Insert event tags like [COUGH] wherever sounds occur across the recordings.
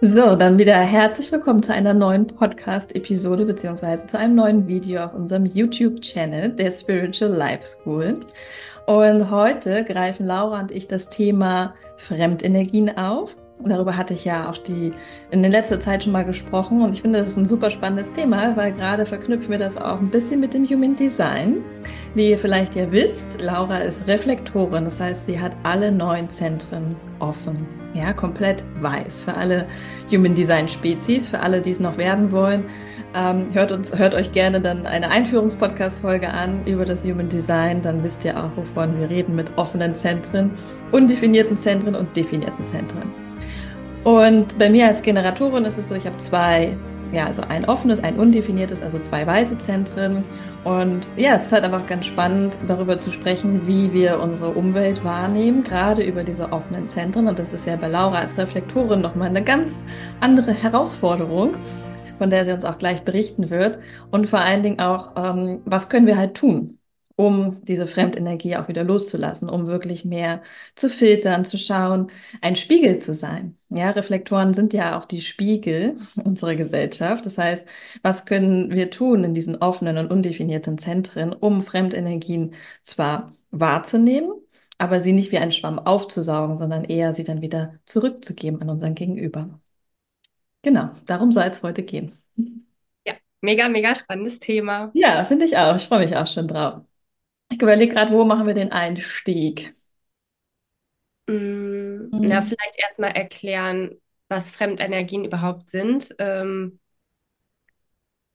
So, dann wieder herzlich willkommen zu einer neuen Podcast-Episode beziehungsweise zu einem neuen Video auf unserem YouTube-Channel der Spiritual Life School. Und heute greifen Laura und ich das Thema Fremdenergien auf. Darüber hatte ich ja auch die in der letzten Zeit schon mal gesprochen und ich finde, das ist ein super spannendes Thema, weil gerade verknüpfen wir das auch ein bisschen mit dem Human Design. Wie ihr vielleicht ja wisst, Laura ist Reflektorin, das heißt, sie hat alle neun Zentren offen. Ja, komplett weiß. Für alle Human Design Spezies, für alle, die es noch werden wollen. Ähm, hört, uns, hört euch gerne dann eine Einführungspodcast-Folge an über das Human Design. Dann wisst ihr auch, wovon wir reden mit offenen Zentren, undefinierten Zentren und definierten Zentren. Und bei mir als Generatorin ist es so, ich habe zwei, ja, also ein offenes, ein undefiniertes, also zwei weiße Zentren. Und ja, es ist halt einfach ganz spannend, darüber zu sprechen, wie wir unsere Umwelt wahrnehmen, gerade über diese offenen Zentren. Und das ist ja bei Laura als Reflektorin nochmal eine ganz andere Herausforderung, von der sie uns auch gleich berichten wird. Und vor allen Dingen auch, ähm, was können wir halt tun? Um diese Fremdenergie auch wieder loszulassen, um wirklich mehr zu filtern, zu schauen, ein Spiegel zu sein. Ja, Reflektoren sind ja auch die Spiegel [LAUGHS] unserer Gesellschaft. Das heißt, was können wir tun in diesen offenen und undefinierten Zentren, um Fremdenergien zwar wahrzunehmen, aber sie nicht wie ein Schwamm aufzusaugen, sondern eher sie dann wieder zurückzugeben an unseren Gegenüber. Genau, darum soll es heute gehen. Ja, mega, mega spannendes Thema. Ja, finde ich auch. Ich freue mich auch schon drauf. Ich überlege gerade, wo machen wir den Einstieg? Mm, Na, Mhm. vielleicht erstmal erklären, was Fremdenergien überhaupt sind. Ähm,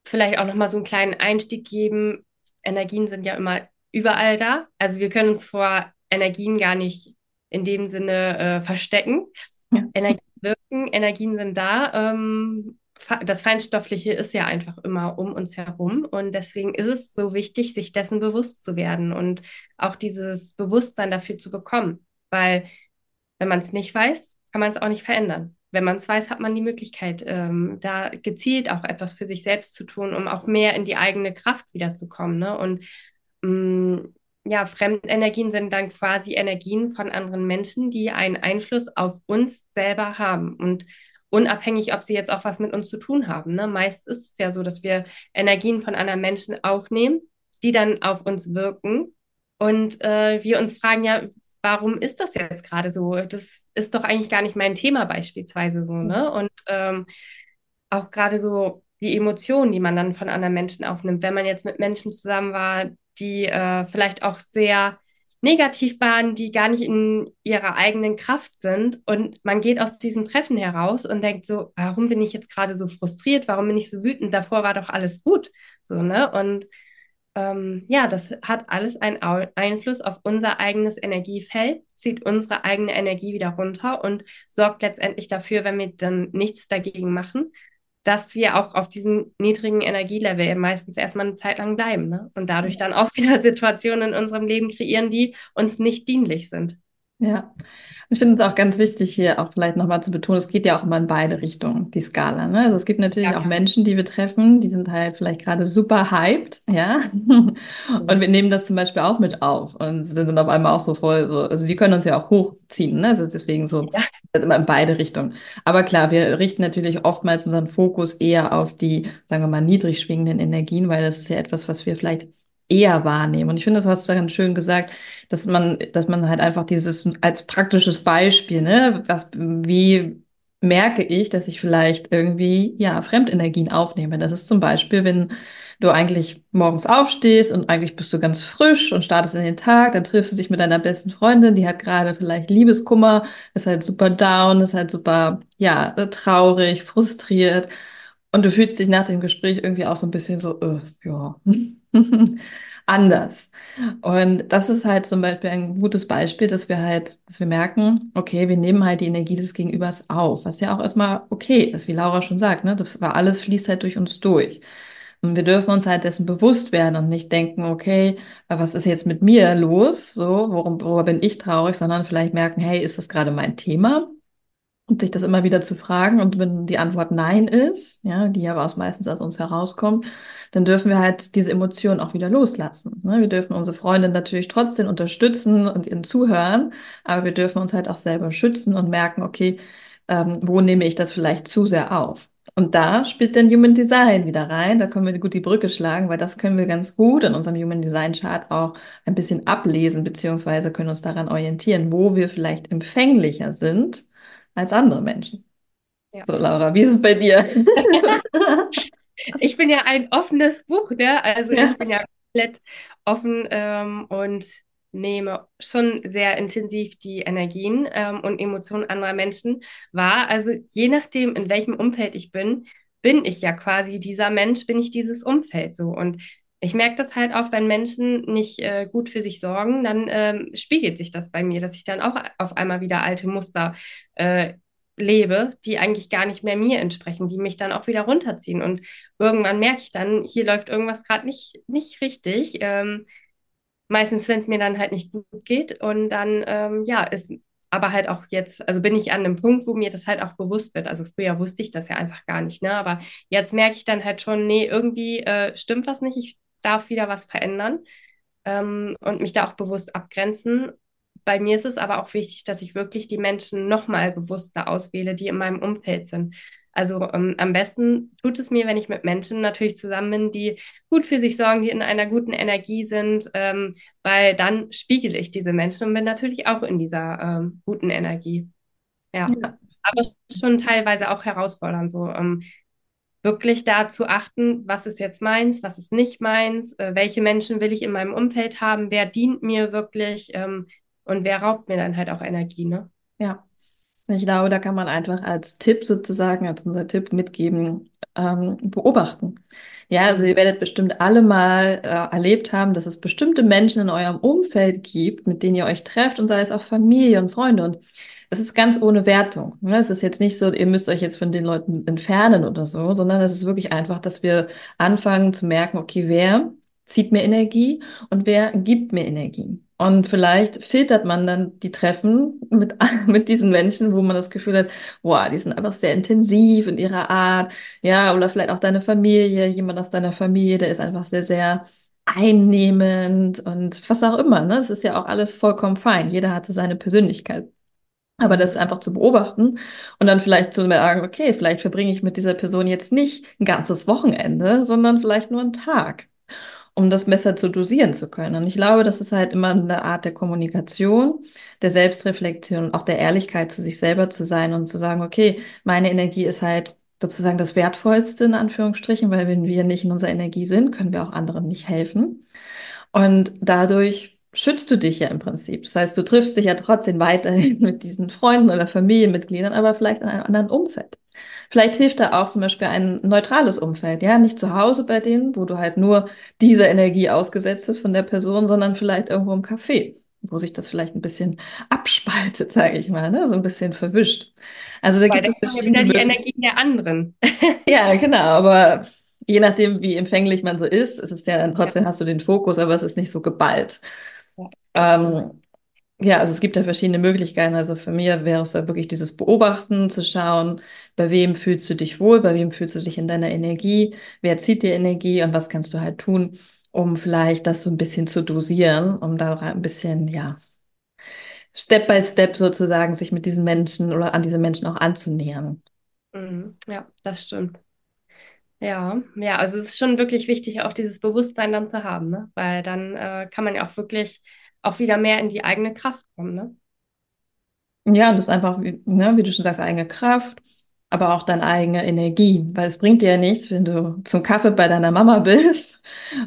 vielleicht auch nochmal so einen kleinen Einstieg geben. Energien sind ja immer überall da. Also wir können uns vor Energien gar nicht in dem Sinne äh, verstecken. Ja. Energien wirken, Energien sind da. Ähm, das Feinstoffliche ist ja einfach immer um uns herum. Und deswegen ist es so wichtig, sich dessen bewusst zu werden und auch dieses Bewusstsein dafür zu bekommen. Weil wenn man es nicht weiß, kann man es auch nicht verändern. Wenn man es weiß, hat man die Möglichkeit, ähm, da gezielt auch etwas für sich selbst zu tun, um auch mehr in die eigene Kraft wiederzukommen. Ne? Und mh, ja, Fremdenergien sind dann quasi Energien von anderen Menschen, die einen Einfluss auf uns selber haben. Und unabhängig, ob sie jetzt auch was mit uns zu tun haben. Ne? Meist ist es ja so, dass wir Energien von anderen Menschen aufnehmen, die dann auf uns wirken. Und äh, wir uns fragen ja, warum ist das jetzt gerade so? Das ist doch eigentlich gar nicht mein Thema beispielsweise so, ne? Und ähm, auch gerade so die Emotionen, die man dann von anderen Menschen aufnimmt, wenn man jetzt mit Menschen zusammen war, die äh, vielleicht auch sehr negativ waren, die gar nicht in ihrer eigenen Kraft sind und man geht aus diesem Treffen heraus und denkt so, warum bin ich jetzt gerade so frustriert? Warum bin ich so wütend? Davor war doch alles gut, so, ne? Und ähm, ja, das hat alles einen Au Einfluss auf unser eigenes Energiefeld, zieht unsere eigene Energie wieder runter und sorgt letztendlich dafür, wenn wir dann nichts dagegen machen, dass wir auch auf diesem niedrigen Energielevel meistens erstmal eine Zeit lang bleiben, ne? Und dadurch dann auch [LAUGHS] wieder Situationen in unserem Leben kreieren, die uns nicht dienlich sind. Ja, ich finde es auch ganz wichtig, hier auch vielleicht nochmal zu betonen, es geht ja auch immer in beide Richtungen, die Skala. Ne? Also es gibt Ja, natürlich auch klar. Menschen, die wir treffen, die sind halt vielleicht gerade super hyped, ja. [LAUGHS] Und wir nehmen das zum Beispiel auch mit auf und sind dann auf einmal auch so voll, so, also die können uns ja auch hochziehen, ne? Also deswegen so, Ja, also immer in beide Richtungen. Aber klar, wir richten natürlich oftmals unseren Fokus eher auf die, sagen wir mal, niedrig schwingenden Energien, weil das ist ja etwas, was wir vielleicht eher wahrnehmen. Und ich finde, das hast du ganz schön gesagt dass man, dass man halt einfach dieses als praktisches Beispiel, ne, was, wie merke ich, dass ich vielleicht irgendwie, ja, Fremdenergien aufnehme. Das ist zum Beispiel, wenn du eigentlich morgens aufstehst und eigentlich bist du ganz frisch und startest in den Tag, dann triffst du dich mit deiner besten Freundin, die hat gerade vielleicht Liebeskummer, ist halt super down, ist halt super, ja, traurig, frustriert. Und du fühlst dich nach dem Gespräch irgendwie auch so ein bisschen so, äh, ja, [LAUGHS] anders. Und das ist halt zum Beispiel ein gutes Beispiel, dass wir halt, dass wir merken, okay, wir nehmen halt die Energie des Gegenübers auf, was ja auch erstmal okay ist, wie Laura schon sagt, ne? Das war alles fließt halt durch uns durch. Und wir dürfen uns halt dessen bewusst werden und nicht denken, okay, was ist jetzt mit mir los? So, worum, worüber bin ich traurig, sondern vielleicht merken, hey, ist das gerade mein Thema? Und sich das immer wieder zu fragen. Und wenn die Antwort Nein ist, ja, die aber aus meistens aus uns herauskommt, dann dürfen wir halt diese Emotionen auch wieder loslassen. Ne? Wir dürfen unsere Freundin natürlich trotzdem unterstützen und ihnen zuhören, aber wir dürfen uns halt auch selber schützen und merken, okay, ähm, wo nehme ich das vielleicht zu sehr auf? Und da spielt dann Human Design wieder rein. Da können wir gut die Brücke schlagen, weil das können wir ganz gut in unserem Human Design Chart auch ein bisschen ablesen, beziehungsweise können uns daran orientieren, wo wir vielleicht empfänglicher sind als andere Menschen. Ja. So, Laura, wie ist es bei dir? [LAUGHS] ich bin ja ein offenes Buch, ne? Also ja. ich bin ja komplett offen ähm, und nehme schon sehr intensiv die Energien ähm, und Emotionen anderer Menschen wahr. Also je nachdem, in welchem Umfeld ich bin, bin ich ja quasi dieser Mensch, bin ich dieses Umfeld so. Und ich merke das halt auch, wenn Menschen nicht äh, gut für sich sorgen, dann ähm, spiegelt sich das bei mir, dass ich dann auch auf einmal wieder alte Muster äh, lebe, die eigentlich gar nicht mehr mir entsprechen, die mich dann auch wieder runterziehen. Und irgendwann merke ich dann, hier läuft irgendwas gerade nicht, nicht richtig. Ähm, meistens, wenn es mir dann halt nicht gut geht. Und dann, ähm, ja, ist aber halt auch jetzt, also bin ich an einem Punkt, wo mir das halt auch bewusst wird. Also früher wusste ich das ja einfach gar nicht, ne? Aber jetzt merke ich dann halt schon, nee, irgendwie äh, stimmt was nicht, ich darf wieder was verändern ähm, und mich da auch bewusst abgrenzen bei mir ist es aber auch wichtig, dass ich wirklich die Menschen nochmal bewusster auswähle, die in meinem Umfeld sind. Also ähm, am besten tut es mir, wenn ich mit Menschen natürlich zusammen bin, die gut für sich sorgen, die in einer guten Energie sind, ähm, weil dann spiegele ich diese Menschen und bin natürlich auch in dieser ähm, guten Energie. Ja. ja. Aber es ist schon teilweise auch herausfordernd, so ähm, wirklich da zu achten, was ist jetzt meins, was ist nicht meins, äh, welche Menschen will ich in meinem Umfeld haben, wer dient mir wirklich, ähm, und wer raubt mir dann halt auch Energie, ne? Ja. Ich glaube, da kann man einfach als Tipp sozusagen, als unser Tipp mitgeben, ähm, beobachten. Ja, also ihr werdet bestimmt alle mal äh, erlebt haben, dass es bestimmte Menschen in eurem Umfeld gibt, mit denen ihr euch trefft und sei es auch Familie und Freunde. Und es ist ganz ohne Wertung. Ne? Es ist jetzt nicht so, ihr müsst euch jetzt von den Leuten entfernen oder so, sondern es ist wirklich einfach, dass wir anfangen zu merken, okay, wer zieht mir Energie und wer gibt mir Energie. Und vielleicht filtert man dann die Treffen mit, [LAUGHS] mit diesen Menschen, wo man das Gefühl hat, wow, die sind einfach sehr intensiv in ihrer Art. Ja, oder vielleicht auch deine Familie, jemand aus deiner Familie, der ist einfach sehr, sehr einnehmend und was auch immer. Ne? Es ist ja auch alles vollkommen fein. Jeder hat so seine Persönlichkeit. Aber das einfach zu beobachten und dann vielleicht zu sagen, okay, vielleicht verbringe ich mit dieser Person jetzt nicht ein ganzes Wochenende, sondern vielleicht nur einen Tag um das besser zu dosieren zu können. Und ich glaube, das ist halt immer eine Art der Kommunikation, der Selbstreflexion auch der Ehrlichkeit zu sich selber zu sein und zu sagen, okay, meine Energie ist halt sozusagen das Wertvollste in Anführungsstrichen, weil wenn wir nicht in unserer Energie sind, können wir auch anderen nicht helfen. Und dadurch schützt du dich ja im Prinzip. Das heißt, du triffst dich ja trotzdem weiterhin [LAUGHS] mit diesen Freunden oder Familienmitgliedern, aber vielleicht in einem anderen Umfeld. Vielleicht hilft da auch zum Beispiel ein neutrales Umfeld, ja, nicht zu Hause bei denen, wo du halt nur dieser Energie ausgesetzt bist von der Person, sondern vielleicht irgendwo im Café, wo sich das vielleicht ein bisschen [LAUGHS] abspaltet, sage ich mal, ne? so ein bisschen verwischt. Also da Weil gibt es verschiedene wieder die Energie der anderen. [LAUGHS] ja, genau, aber je nachdem, wie empfänglich man so ist, ist es ja dann trotzdem ja. hast du den Fokus, aber es ist nicht so geballt. Ja, ähm, ja, also es gibt ja verschiedene Möglichkeiten. Also für mich wäre es da wirklich dieses Beobachten, zu schauen, bei wem fühlst du dich wohl, bei wem fühlst du dich in deiner Energie, wer zieht dir Energie und was kannst du halt tun, um vielleicht das so ein bisschen zu dosieren, um da ein bisschen, ja, Step by Step sozusagen sich mit diesen Menschen oder an diese Menschen auch anzunähern. Mhm. Ja, das stimmt. Ja, ja, also es ist schon wirklich wichtig, auch dieses Bewusstsein dann zu haben, ne? Weil dann äh, kann man ja auch wirklich auch wieder mehr in die eigene Kraft kommen, ne? Ja, und das ist einfach, ne, wie du schon sagst, eigene Kraft, aber auch deine eigene Energie. Weil es bringt dir ja nichts, wenn du zum Kaffee bei deiner Mama bist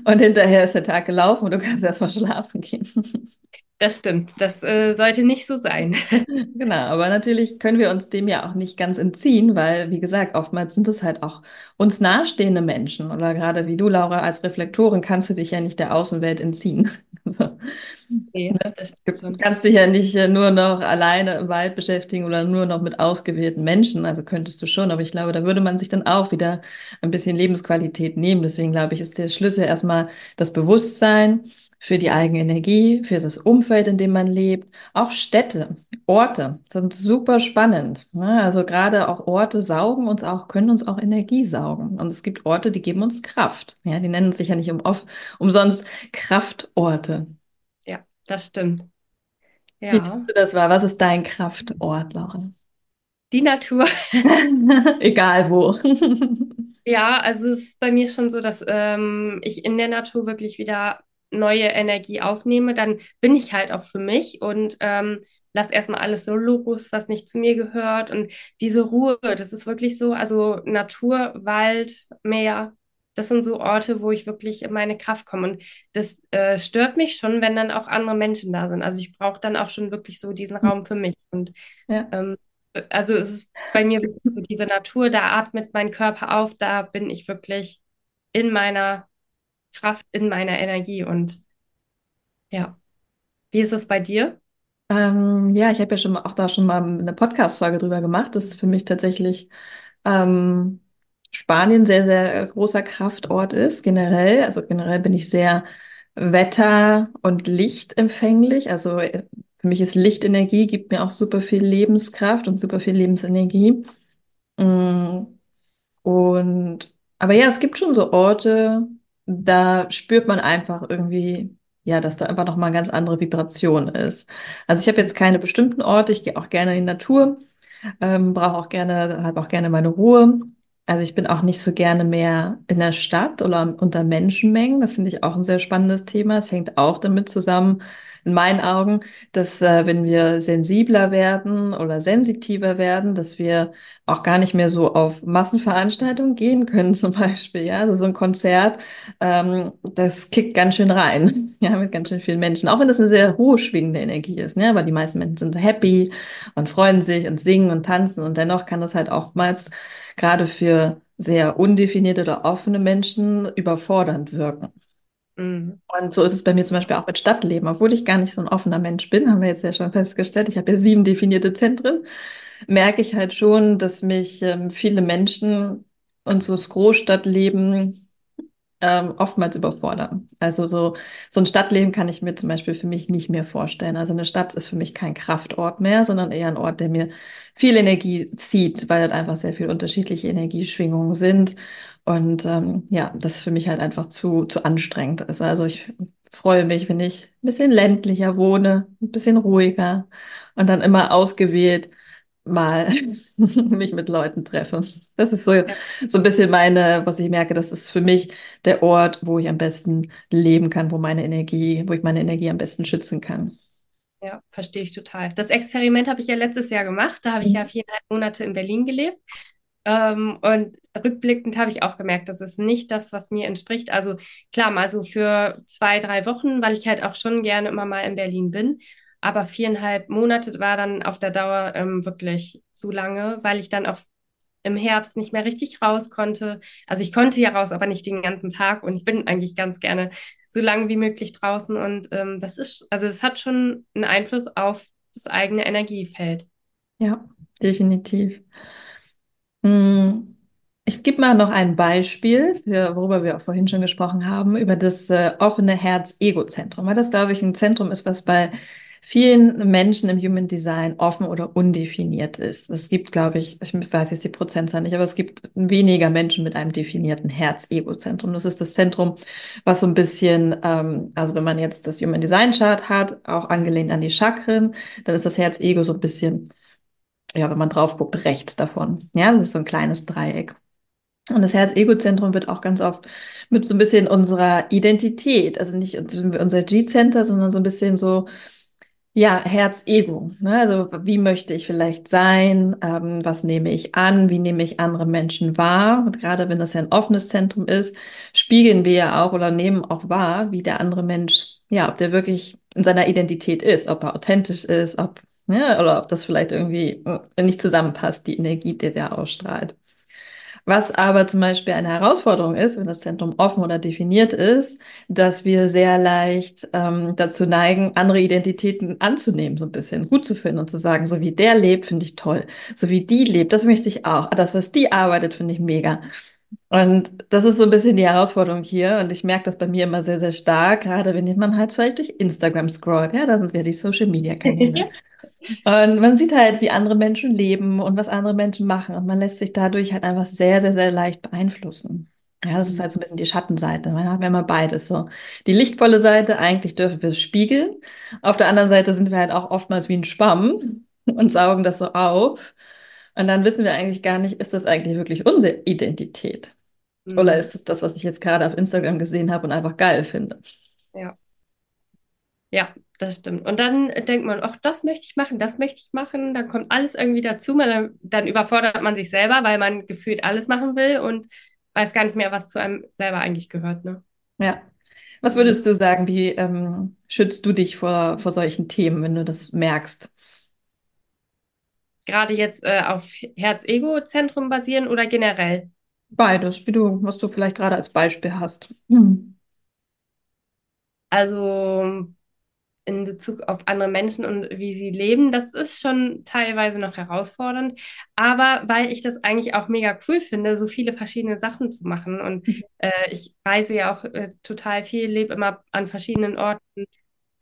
und hinterher ist der Tag gelaufen und du kannst erstmal schlafen gehen. [LAUGHS] Das stimmt, das äh, sollte nicht so sein. [LAUGHS] Genau, aber natürlich können wir uns dem ja auch nicht ganz entziehen, weil, wie gesagt, oftmals sind es halt auch uns nahestehende Menschen. Oder gerade wie du, Laura, als Reflektorin kannst du dich ja nicht der Außenwelt entziehen. [LAUGHS] Okay, ne? du kannst dich ja nicht äh, nur noch alleine im Wald beschäftigen oder nur noch mit ausgewählten Menschen. Also könntest du schon, aber ich glaube, da würde man sich dann auch wieder ein bisschen Lebensqualität nehmen. Deswegen glaube ich, ist der Schlüssel erstmal das Bewusstsein für die eigene Energie, für das Umfeld, in dem man lebt. Auch Städte, Orte sind super spannend. Ne? Also gerade auch Orte saugen uns auch, können uns auch Energie saugen. Und es gibt Orte, die geben uns Kraft. Ja, die nennen sich ja nicht um, oft, umsonst Kraftorte. Ja, das stimmt. Ja. Wie nimmst du das wahr? Was ist dein Kraftort, Laura? die Natur. [LAUGHS] Egal wo. [LAUGHS] Ja, also es ist bei mir schon so, dass ähm, ich in der Natur wirklich wieder neue Energie aufnehme. Dann bin ich halt auch für mich und ähm, lass erstmal alles so los, was nicht zu mir gehört. Und diese Ruhe, das ist wirklich so, also Natur, Wald, Meer, das sind so Orte, wo ich wirklich in meine Kraft komme. Und das äh, stört mich schon, wenn dann auch andere Menschen da sind. Also ich brauche dann auch schon wirklich so diesen Raum für mich. Und Ja. ähm, also es ist bei mir wirklich so diese Natur, da atmet mein Körper auf, da bin ich wirklich in meiner Kraft, in meiner Energie. Und ja, wie ist es bei dir? Ähm, ja, ich habe ja schon auch da schon mal eine Podcast-Folge drüber gemacht. Das ist für mich tatsächlich ähm, Spanien sehr, sehr großer Kraftort ist, generell. Also generell bin ich sehr wetter- und lichtempfänglich. Also äh, für mich ist Lichtenergie, gibt mir auch super viel Lebenskraft und super viel Lebensenergie. Mm, Und, aber ja, es gibt schon so Orte, da spürt man einfach irgendwie, ja, dass da einfach nochmal eine ganz andere Vibration ist. Also ich habe jetzt keine bestimmten Orte, ich gehe auch gerne in die Natur, ähm, brauche auch gerne, habe auch gerne meine Ruhe. Also ich bin auch nicht so gerne mehr in der Stadt oder unter Menschenmengen. Das finde ich auch ein sehr spannendes Thema. Es hängt auch damit zusammen, in meinen Augen, dass äh, wenn wir sensibler werden oder sensitiver werden, dass wir auch gar nicht mehr so auf Massenveranstaltungen gehen können, [LAUGHS] zum Beispiel. Ja, also so ein Konzert, ähm, das kickt ganz schön rein, [LAUGHS] ja, mit ganz schön vielen Menschen. Auch wenn das eine sehr hohe schwingende Energie ist, ne, weil die meisten Menschen sind happy und freuen sich und singen und tanzen und dennoch kann das halt oftmals gerade für sehr undefinierte oder offene Menschen überfordernd wirken. Mhm. Und so ist es bei mir zum Beispiel auch mit Stadtleben. Obwohl ich gar nicht so ein offener Mensch bin, haben wir jetzt ja schon festgestellt. Ich habe ja sieben definierte Zentren. Merke ich halt schon, dass mich ähm, viele Menschen und so das Großstadtleben ähm, oftmals überfordern. Also so, so ein Stadtleben kann ich mir zum Beispiel für mich nicht mehr vorstellen. Also eine Stadt ist für mich kein Kraftort mehr, sondern eher ein Ort, der mir viel Energie zieht, weil dort einfach sehr viele unterschiedliche Energieschwingungen sind. Und ähm, ja, das für mich halt einfach zu, zu anstrengend ist. Also ich freue mich, wenn ich ein bisschen ländlicher wohne, ein bisschen ruhiger und dann immer ausgewählt mal [LAUGHS] mich mit Leuten treffe. Das ist so, so ein bisschen meine, was ich merke, das ist für mich der Ort, wo ich am besten leben kann, wo meine Energie, wo ich meine Energie am besten schützen kann. ja, verstehe ich total. Das Experiment habe ich ja letztes Jahr gemacht. Da habe ich ja Mhm. viereinhalb Monate in Berlin gelebt. Ähm, und rückblickend habe ich auch gemerkt, das ist nicht das, was mir entspricht. Also klar, mal so für zwei, drei Wochen, weil ich halt auch schon gerne immer mal in Berlin bin. Aber viereinhalb Monate war dann auf der Dauer ähm, wirklich zu lange, weil ich dann auch im Herbst nicht mehr richtig raus konnte. Also ich konnte ja raus, aber nicht den ganzen Tag. Und ich bin eigentlich ganz gerne so lange wie möglich draußen. Und ähm, das ist, also es hat schon einen Einfluss auf das eigene Energiefeld. Ja, definitiv. Mm, Ich gebe mal noch ein Beispiel, worüber wir auch vorhin schon gesprochen haben, über das äh, offene Herz-Ego-Zentrum, weil das, glaube ich, ein Zentrum ist, was bei vielen Menschen im Human Design offen oder undefiniert ist. Es gibt, glaube ich, ich weiß jetzt die Prozentzahl nicht, aber es gibt weniger Menschen mit einem definierten Herz-Ego-Zentrum. Das ist das Zentrum, was so ein bisschen, ähm, also wenn man jetzt das Human Design Chart hat, auch angelehnt an die Chakren, dann ist das Herz-Ego so ein bisschen ja, wenn man drauf guckt, rechts davon. Ja, das ist so ein kleines Dreieck. Und das Herz-Ego-Zentrum wird auch ganz oft mit so ein bisschen unserer Identität, also nicht unser G-Center, sondern so ein bisschen so, ja, Herz-Ego. Ne? Also wie möchte ich vielleicht sein? Ähm, was nehme ich an? Wie nehme ich andere Menschen wahr? Und gerade wenn das ja ein offenes Zentrum ist, spiegeln wir ja auch oder nehmen auch wahr, wie der andere Mensch, ja, ob der wirklich in seiner Identität ist, ob er authentisch ist, ob, ja, oder ob das vielleicht irgendwie äh, nicht zusammenpasst, die Energie, die der ausstrahlt. Was aber zum Beispiel eine Herausforderung ist, wenn das Zentrum offen oder definiert ist, dass wir sehr leicht ähm, dazu neigen, andere Identitäten anzunehmen, so ein bisschen gut zu finden und zu sagen, so wie der lebt, finde ich toll. So wie die lebt, das möchte ich auch. Das, was die arbeitet, finde ich mega. Und das ist so ein bisschen die Herausforderung hier. Und ich merke das bei mir immer sehr, sehr stark, gerade wenn man halt vielleicht durch Instagram scrollt. Ja, da sind ja die Social Media Kanäle. [LAUGHS] Und man sieht halt, wie andere Menschen leben und was andere Menschen machen. Und man lässt sich dadurch halt einfach sehr, sehr, sehr leicht beeinflussen. Ja, das ist halt so ein bisschen die Schattenseite. Man hat immer beides so. Die lichtvolle Seite, eigentlich dürfen wir es spiegeln. Auf der anderen Seite sind wir halt auch oftmals wie ein Schwamm [LAUGHS] und saugen das so auf. Und dann wissen wir eigentlich gar nicht, ist das eigentlich wirklich unsere Identität? Oder Mhm. ist es das, was ich jetzt gerade auf Instagram gesehen habe und einfach geil finde? Ja. Ja, das stimmt. Und dann denkt man, ach, das möchte ich machen, das möchte ich machen. Dann kommt alles irgendwie dazu. Man, dann, überfordert man sich selber, weil man gefühlt alles machen will und weiß gar nicht mehr, was zu einem selber eigentlich gehört, ne? Ja. Was würdest du sagen, wie ähm, schützt du dich vor, vor solchen Themen, wenn du das merkst? Gerade jetzt äh, auf Herz-Ego-Zentrum basieren oder generell? Beides, wie du, was du vielleicht gerade als Beispiel hast. Hm. Also in Bezug auf andere Menschen und wie sie leben, das ist schon teilweise noch herausfordernd. Aber weil ich das eigentlich auch mega cool finde, so viele verschiedene Sachen zu machen. Und äh, ich reise ja auch äh, total viel, lebe immer an verschiedenen Orten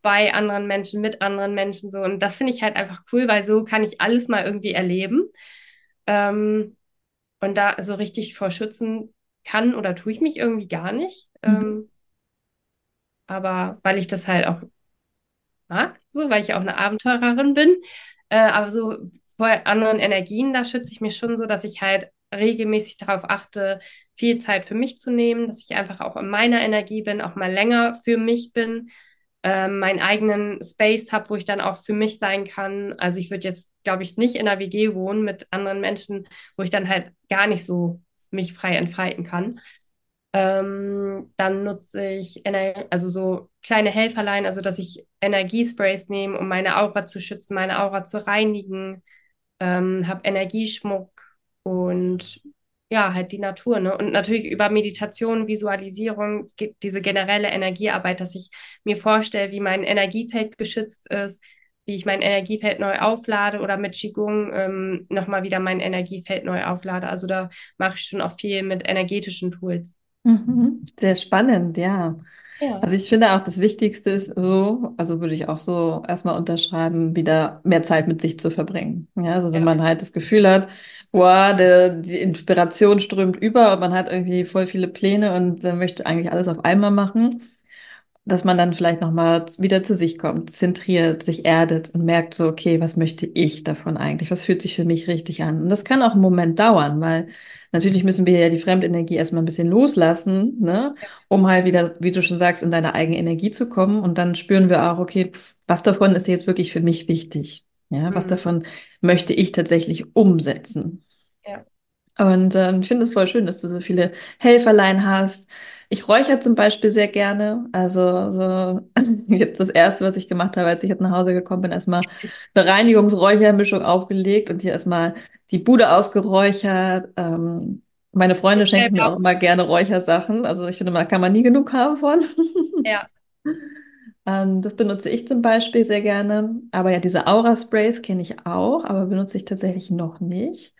bei anderen Menschen, mit anderen Menschen so. Und das finde ich halt einfach cool, weil so kann ich alles mal irgendwie erleben. Ähm, und da so richtig vor schützen kann oder tue ich mich irgendwie gar nicht. Mhm. Ähm, aber weil ich das halt auch mag, so, weil ich auch eine Abenteurerin bin. Äh, aber so vor anderen Energien, da schütze ich mich schon so, dass ich halt regelmäßig darauf achte, viel Zeit für mich zu nehmen, dass ich einfach auch in meiner Energie bin, auch mal länger für mich bin, äh, meinen eigenen Space habe, wo ich dann auch für mich sein kann. Also ich würde jetzt, glaube ich, nicht in einer WG wohnen mit anderen Menschen, wo ich dann halt gar nicht so mich frei entfalten kann. Ähm, dann nutze ich Ener also so kleine Helferlein, also dass ich Energiesprays nehme, um meine Aura zu schützen, meine Aura zu reinigen. Ähm, habe Energieschmuck und ja, halt die Natur, ne? Und natürlich über Meditation, Visualisierung, diese generelle Energiearbeit, dass ich mir vorstelle, wie mein Energiefeld geschützt ist, wie ich mein Energiefeld neu auflade oder mit Qigong ähm, nochmal wieder mein Energiefeld neu auflade. Also da mache ich schon auch viel mit energetischen Tools. Mhm. Sehr spannend, ja. Ja. Also ich finde auch, das Wichtigste ist so, also würde ich auch so erstmal unterschreiben, wieder mehr Zeit mit sich zu verbringen. Ja, also wenn Ja. man halt das Gefühl hat, boah, der, die Inspiration strömt über und man hat irgendwie voll viele Pläne und äh, möchte eigentlich alles auf einmal machen, dass man dann vielleicht nochmal wieder zu sich kommt, zentriert, sich erdet und merkt so, okay, was möchte ich davon eigentlich? Was fühlt sich für mich richtig an? Und das kann auch einen Moment dauern, weil natürlich müssen wir ja die Fremdenergie erstmal ein bisschen loslassen, ne? Um halt wieder, wie du schon sagst, in deine eigene Energie zu kommen. Und dann spüren wir auch, okay, was davon ist jetzt wirklich für mich wichtig? Ja, was Mhm. davon möchte ich tatsächlich umsetzen? Ja. Und ähm, ich finde es voll schön, dass du so viele Helferlein hast. Ich räuchere zum Beispiel sehr gerne. Also so [LAUGHS] jetzt das Erste, was ich gemacht habe, als ich jetzt nach Hause gekommen bin, erstmal eine Reinigungsräuchermischung aufgelegt und hier erstmal die Bude ausgeräuchert. Ähm, meine Freunde schenken mir auch. immer gerne Räuchersachen. Also ich finde, da kann man nie genug haben von. Ja. [LAUGHS] Ähm, das benutze ich zum Beispiel sehr gerne. Aber ja, diese Aura-Sprays kenne ich auch, aber benutze ich tatsächlich noch nicht.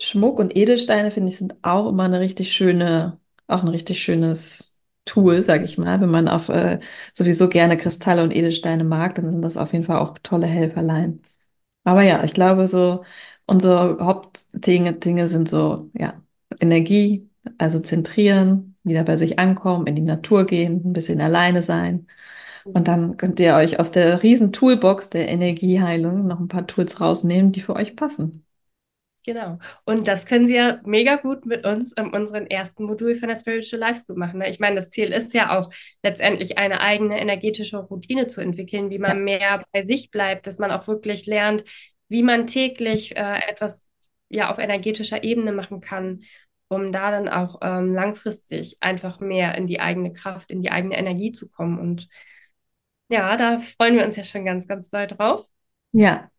Schmuck und Edelsteine, finde ich, sind auch immer eine richtig schöne, auch ein richtig schönes Tool, sage ich mal. Wenn man auf äh, sowieso gerne Kristalle und Edelsteine mag, dann sind das auf jeden Fall auch tolle Helferlein. Aber ja, ich glaube, so unsere Hauptdinge Dinge sind so, ja, Energie, also zentrieren, wieder bei sich ankommen, in die Natur gehen, ein bisschen alleine sein. Und dann könnt ihr euch aus der riesen Toolbox der Energieheilung noch ein paar Tools rausnehmen, die für euch passen. Genau. Und das können Sie ja mega gut mit uns in unserem ersten Modul von der Spiritual Life School machen. Ne? Ich meine, das Ziel ist ja auch letztendlich eine eigene energetische Routine zu entwickeln, wie man mehr bei sich bleibt, dass man auch wirklich lernt, wie man täglich äh, etwas ja auf energetischer Ebene machen kann, um da dann auch ähm, langfristig einfach mehr in die eigene Kraft, in die eigene Energie zu kommen. Und ja, da freuen wir uns ja schon ganz, ganz doll drauf. Ja.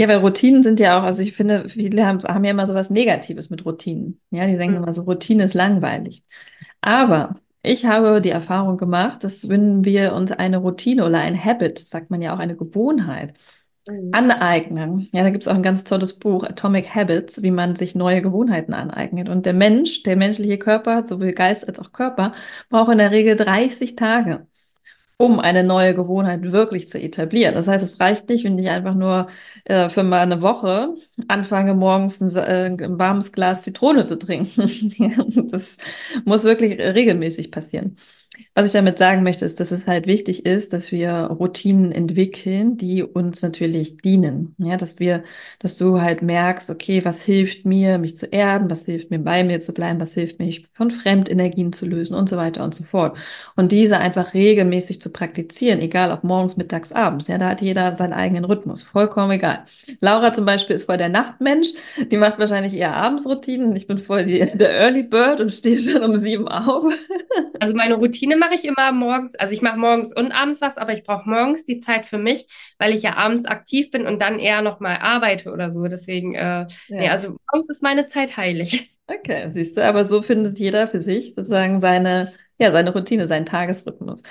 Ja, weil Routinen sind ja auch, also ich finde, viele haben, haben ja immer so was Negatives mit Routinen. Ja, die denken Mhm. immer so, Routine ist langweilig. Aber ich habe die Erfahrung gemacht, dass wenn wir uns eine Routine oder ein Habit, sagt man ja auch eine Gewohnheit, Mhm. aneignen. Ja, da gibt es auch ein ganz tolles Buch, Atomic Habits, wie man sich neue Gewohnheiten aneignet. Und der Mensch, der menschliche Körper, sowohl Geist als auch Körper, braucht in der Regel 30 Tage um eine neue Gewohnheit wirklich zu etablieren. Das heißt, es reicht nicht, wenn ich einfach nur äh, für mal eine Woche anfange, morgens ein, äh, ein warmes Glas Zitrone zu trinken. [LAUGHS] Das muss wirklich regelmäßig passieren. Was ich damit sagen möchte, ist, dass es halt wichtig ist, dass wir Routinen entwickeln, die uns natürlich dienen. Ja, dass wir, dass du halt merkst, okay, was hilft mir, mich zu erden, was hilft mir, bei mir zu bleiben, was hilft mir, mich von Fremdenergien zu lösen und so weiter und so fort. Und diese einfach regelmäßig zu praktizieren, egal ob morgens, mittags, abends. Ja, da hat jeder seinen eigenen Rhythmus. Vollkommen egal. Laura zum Beispiel ist voll der Nachtmensch. Die macht wahrscheinlich eher Abendsroutinen. Ich bin voll die, der Early Bird und stehe schon um sieben auf. Also meine Routine mache ich immer morgens, also ich mache morgens und abends was, aber ich brauche morgens die Zeit für mich, weil ich ja abends aktiv bin und dann eher nochmal arbeite oder so. Deswegen, äh, ja. nee, also morgens ist meine Zeit heilig. [LAUGHS] Okay, siehst du, aber so findet jeder für sich sozusagen seine, ja, seine Routine, seinen Tagesrhythmus.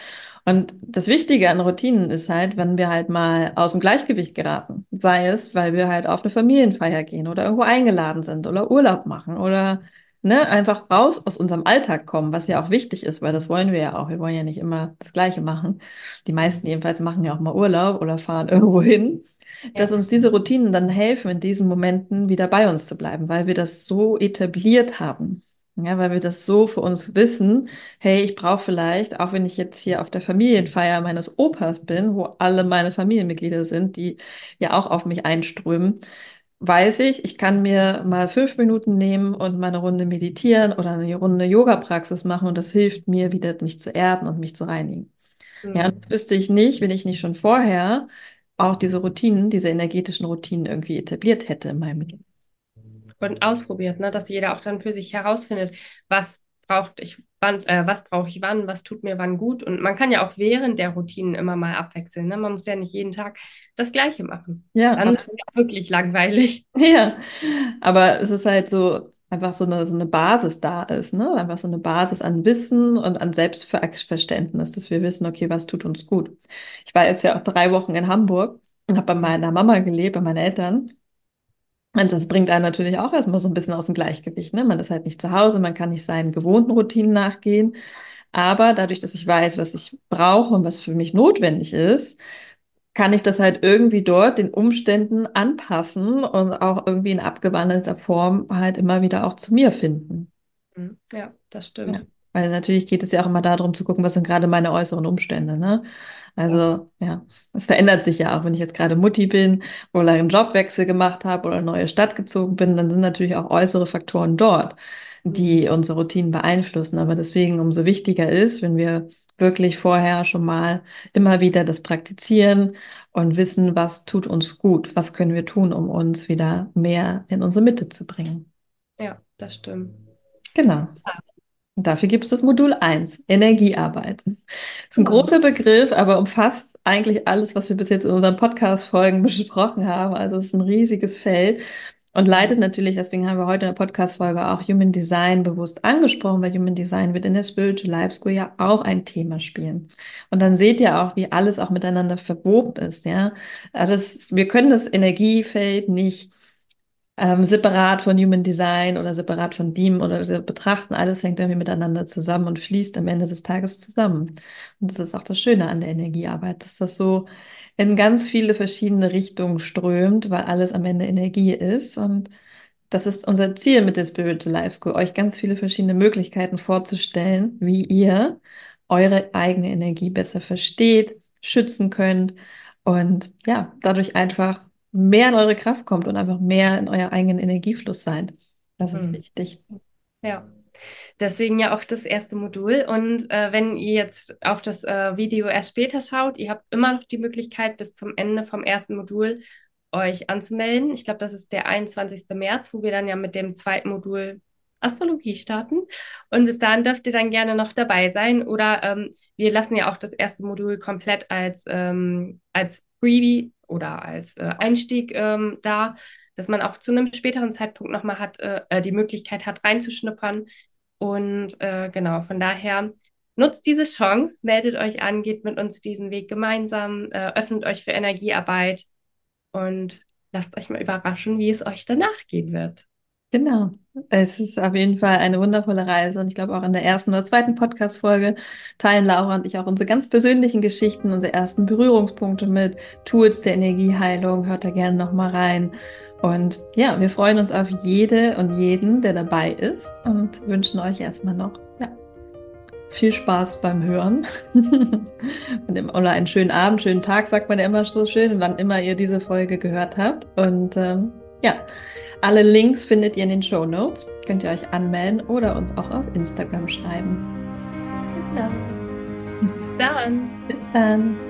Und das Wichtige an Routinen ist halt, wenn wir halt mal aus dem Gleichgewicht geraten. Sei es, weil wir halt auf eine Familienfeier gehen oder irgendwo eingeladen sind oder Urlaub machen oder ne, einfach raus aus unserem Alltag kommen, was ja auch wichtig ist, weil das wollen wir ja auch. Wir wollen ja nicht immer das Gleiche machen. Die meisten jedenfalls machen ja auch mal Urlaub oder fahren [LAUGHS] irgendwo hin. Dass uns diese Routinen dann helfen, in diesen Momenten wieder bei uns zu bleiben, weil wir das so etabliert haben. Ja, weil wir das so für uns wissen, hey, ich brauche vielleicht, auch wenn ich jetzt hier auf der Familienfeier meines Opas bin, wo alle meine Familienmitglieder sind, die ja auch auf mich einströmen, weiß ich, ich kann mir mal fünf Minuten nehmen und mal eine Runde meditieren oder eine Runde Yoga-Praxis machen und das hilft mir wieder, mich zu erden und mich zu reinigen. Mhm. Ja, das wüsste ich nicht, wenn ich nicht schon vorher auch diese Routinen, diese energetischen Routinen irgendwie etabliert hätte in meinem Leben. Und ausprobiert, ne? dass jeder auch dann für sich herausfindet, was braucht ich, wann, äh, was brauche ich wann, was tut mir wann gut. Und man kann ja auch während der Routinen immer mal abwechseln. Ne? Man muss ja nicht jeden Tag das Gleiche machen. Ja, dann ist es ja wirklich langweilig. [LAUGHS] Ja, aber es ist halt so, einfach so eine, so eine Basis da ist, ne? Einfach so eine Basis an Wissen und an Selbstverständnis, dass wir wissen, okay, was tut uns gut. Ich war jetzt ja auch drei Wochen in Hamburg und habe bei meiner Mama gelebt, bei meinen Eltern. Und das bringt einen natürlich auch erstmal so ein bisschen aus dem Gleichgewicht. Ne? Man ist halt nicht zu Hause, man kann nicht seinen gewohnten Routinen nachgehen. Aber dadurch, dass ich weiß, was ich brauche und was für mich notwendig ist, kann ich das halt irgendwie dort den Umständen anpassen und auch irgendwie in abgewandelter Form halt immer wieder auch zu mir finden. Mhm. Ja, das stimmt. Ja. Weil natürlich geht es ja auch immer darum zu gucken, was sind gerade meine äußeren Umstände. Ne? Also ja, es verändert sich ja auch, wenn ich jetzt gerade Mutti bin oder einen Jobwechsel gemacht habe oder eine neue Stadt gezogen bin, dann sind natürlich auch äußere Faktoren dort, die mhm. unsere Routinen beeinflussen. Aber deswegen umso wichtiger ist, wenn wir wirklich vorher schon mal immer wieder das praktizieren und wissen, was tut uns gut, was können wir tun, um uns wieder mehr in unsere Mitte zu bringen. Ja, das stimmt. Genau. Und dafür gibt es das Modul 1, Energiearbeit. Das ist ein großer Begriff, aber umfasst eigentlich alles, was wir bis jetzt in unseren Podcast-Folgen [LAUGHS] besprochen haben. Also es ist ein riesiges Feld und leidet natürlich, deswegen haben wir heute in der Podcast-Folge auch Human Design bewusst angesprochen, weil Human Design wird in der Spiritual Life School ja auch ein Thema spielen. Und dann seht ihr auch, wie alles auch miteinander verwoben ist, ja. Alles, wir können das Energiefeld nicht ähm, separat von Human Design oder separat von DIEM oder betrachten. Alles hängt irgendwie miteinander zusammen und fließt am Ende des Tages zusammen. Und das ist auch das Schöne an der Energiearbeit, dass das so in ganz viele verschiedene Richtungen strömt, weil alles am Ende Energie ist. Und das ist unser Ziel mit der Spiritual Life School, euch ganz viele verschiedene Möglichkeiten vorzustellen, wie ihr eure eigene Energie besser versteht, schützen könnt und ja, dadurch einfach mehr in eure Kraft kommt und einfach mehr in euer eigenen Energiefluss seid. Das ist mhm. wichtig. Ja. Deswegen ja auch das erste Modul. Und äh, wenn ihr jetzt auch das äh, Video erst später schaut, ihr habt immer noch die Möglichkeit, bis zum Ende vom ersten Modul euch anzumelden. Ich glaube, das ist der 21. März, wo wir dann ja mit dem zweiten Modul Astrologie starten. Und bis dahin dürft ihr dann gerne noch dabei sein. Oder ähm, wir lassen ja auch das erste Modul komplett als, ähm, als Freebie oder als äh, Einstieg ähm, da, dass man auch zu einem späteren Zeitpunkt nochmal hat, äh, äh, die Möglichkeit hat, reinzuschnuppern. Und äh, genau, von daher nutzt diese Chance, meldet euch an, geht mit uns diesen Weg gemeinsam, äh, öffnet euch für Energiearbeit und lasst euch mal überraschen, wie es euch danach gehen wird. Genau. Es ist auf jeden Fall eine wundervolle Reise und ich glaube auch in der ersten oder zweiten Podcast-Folge teilen Laura und ich auch unsere ganz persönlichen Geschichten, unsere ersten Berührungspunkte mit Tools der Energieheilung. Hört da gerne nochmal rein. Und ja, wir freuen uns auf jede und jeden, der dabei ist und wünschen euch erstmal noch ja, viel Spaß beim Hören. [LAUGHS] oder einen schönen Abend, schönen Tag, sagt man ja immer so schön, wann immer ihr diese Folge gehört habt. Und ähm, ja, alle Links findet ihr in den Show Notes. Könnt ihr euch anmelden oder uns auch auf Instagram schreiben. Genau. Bis dann. Bis dann.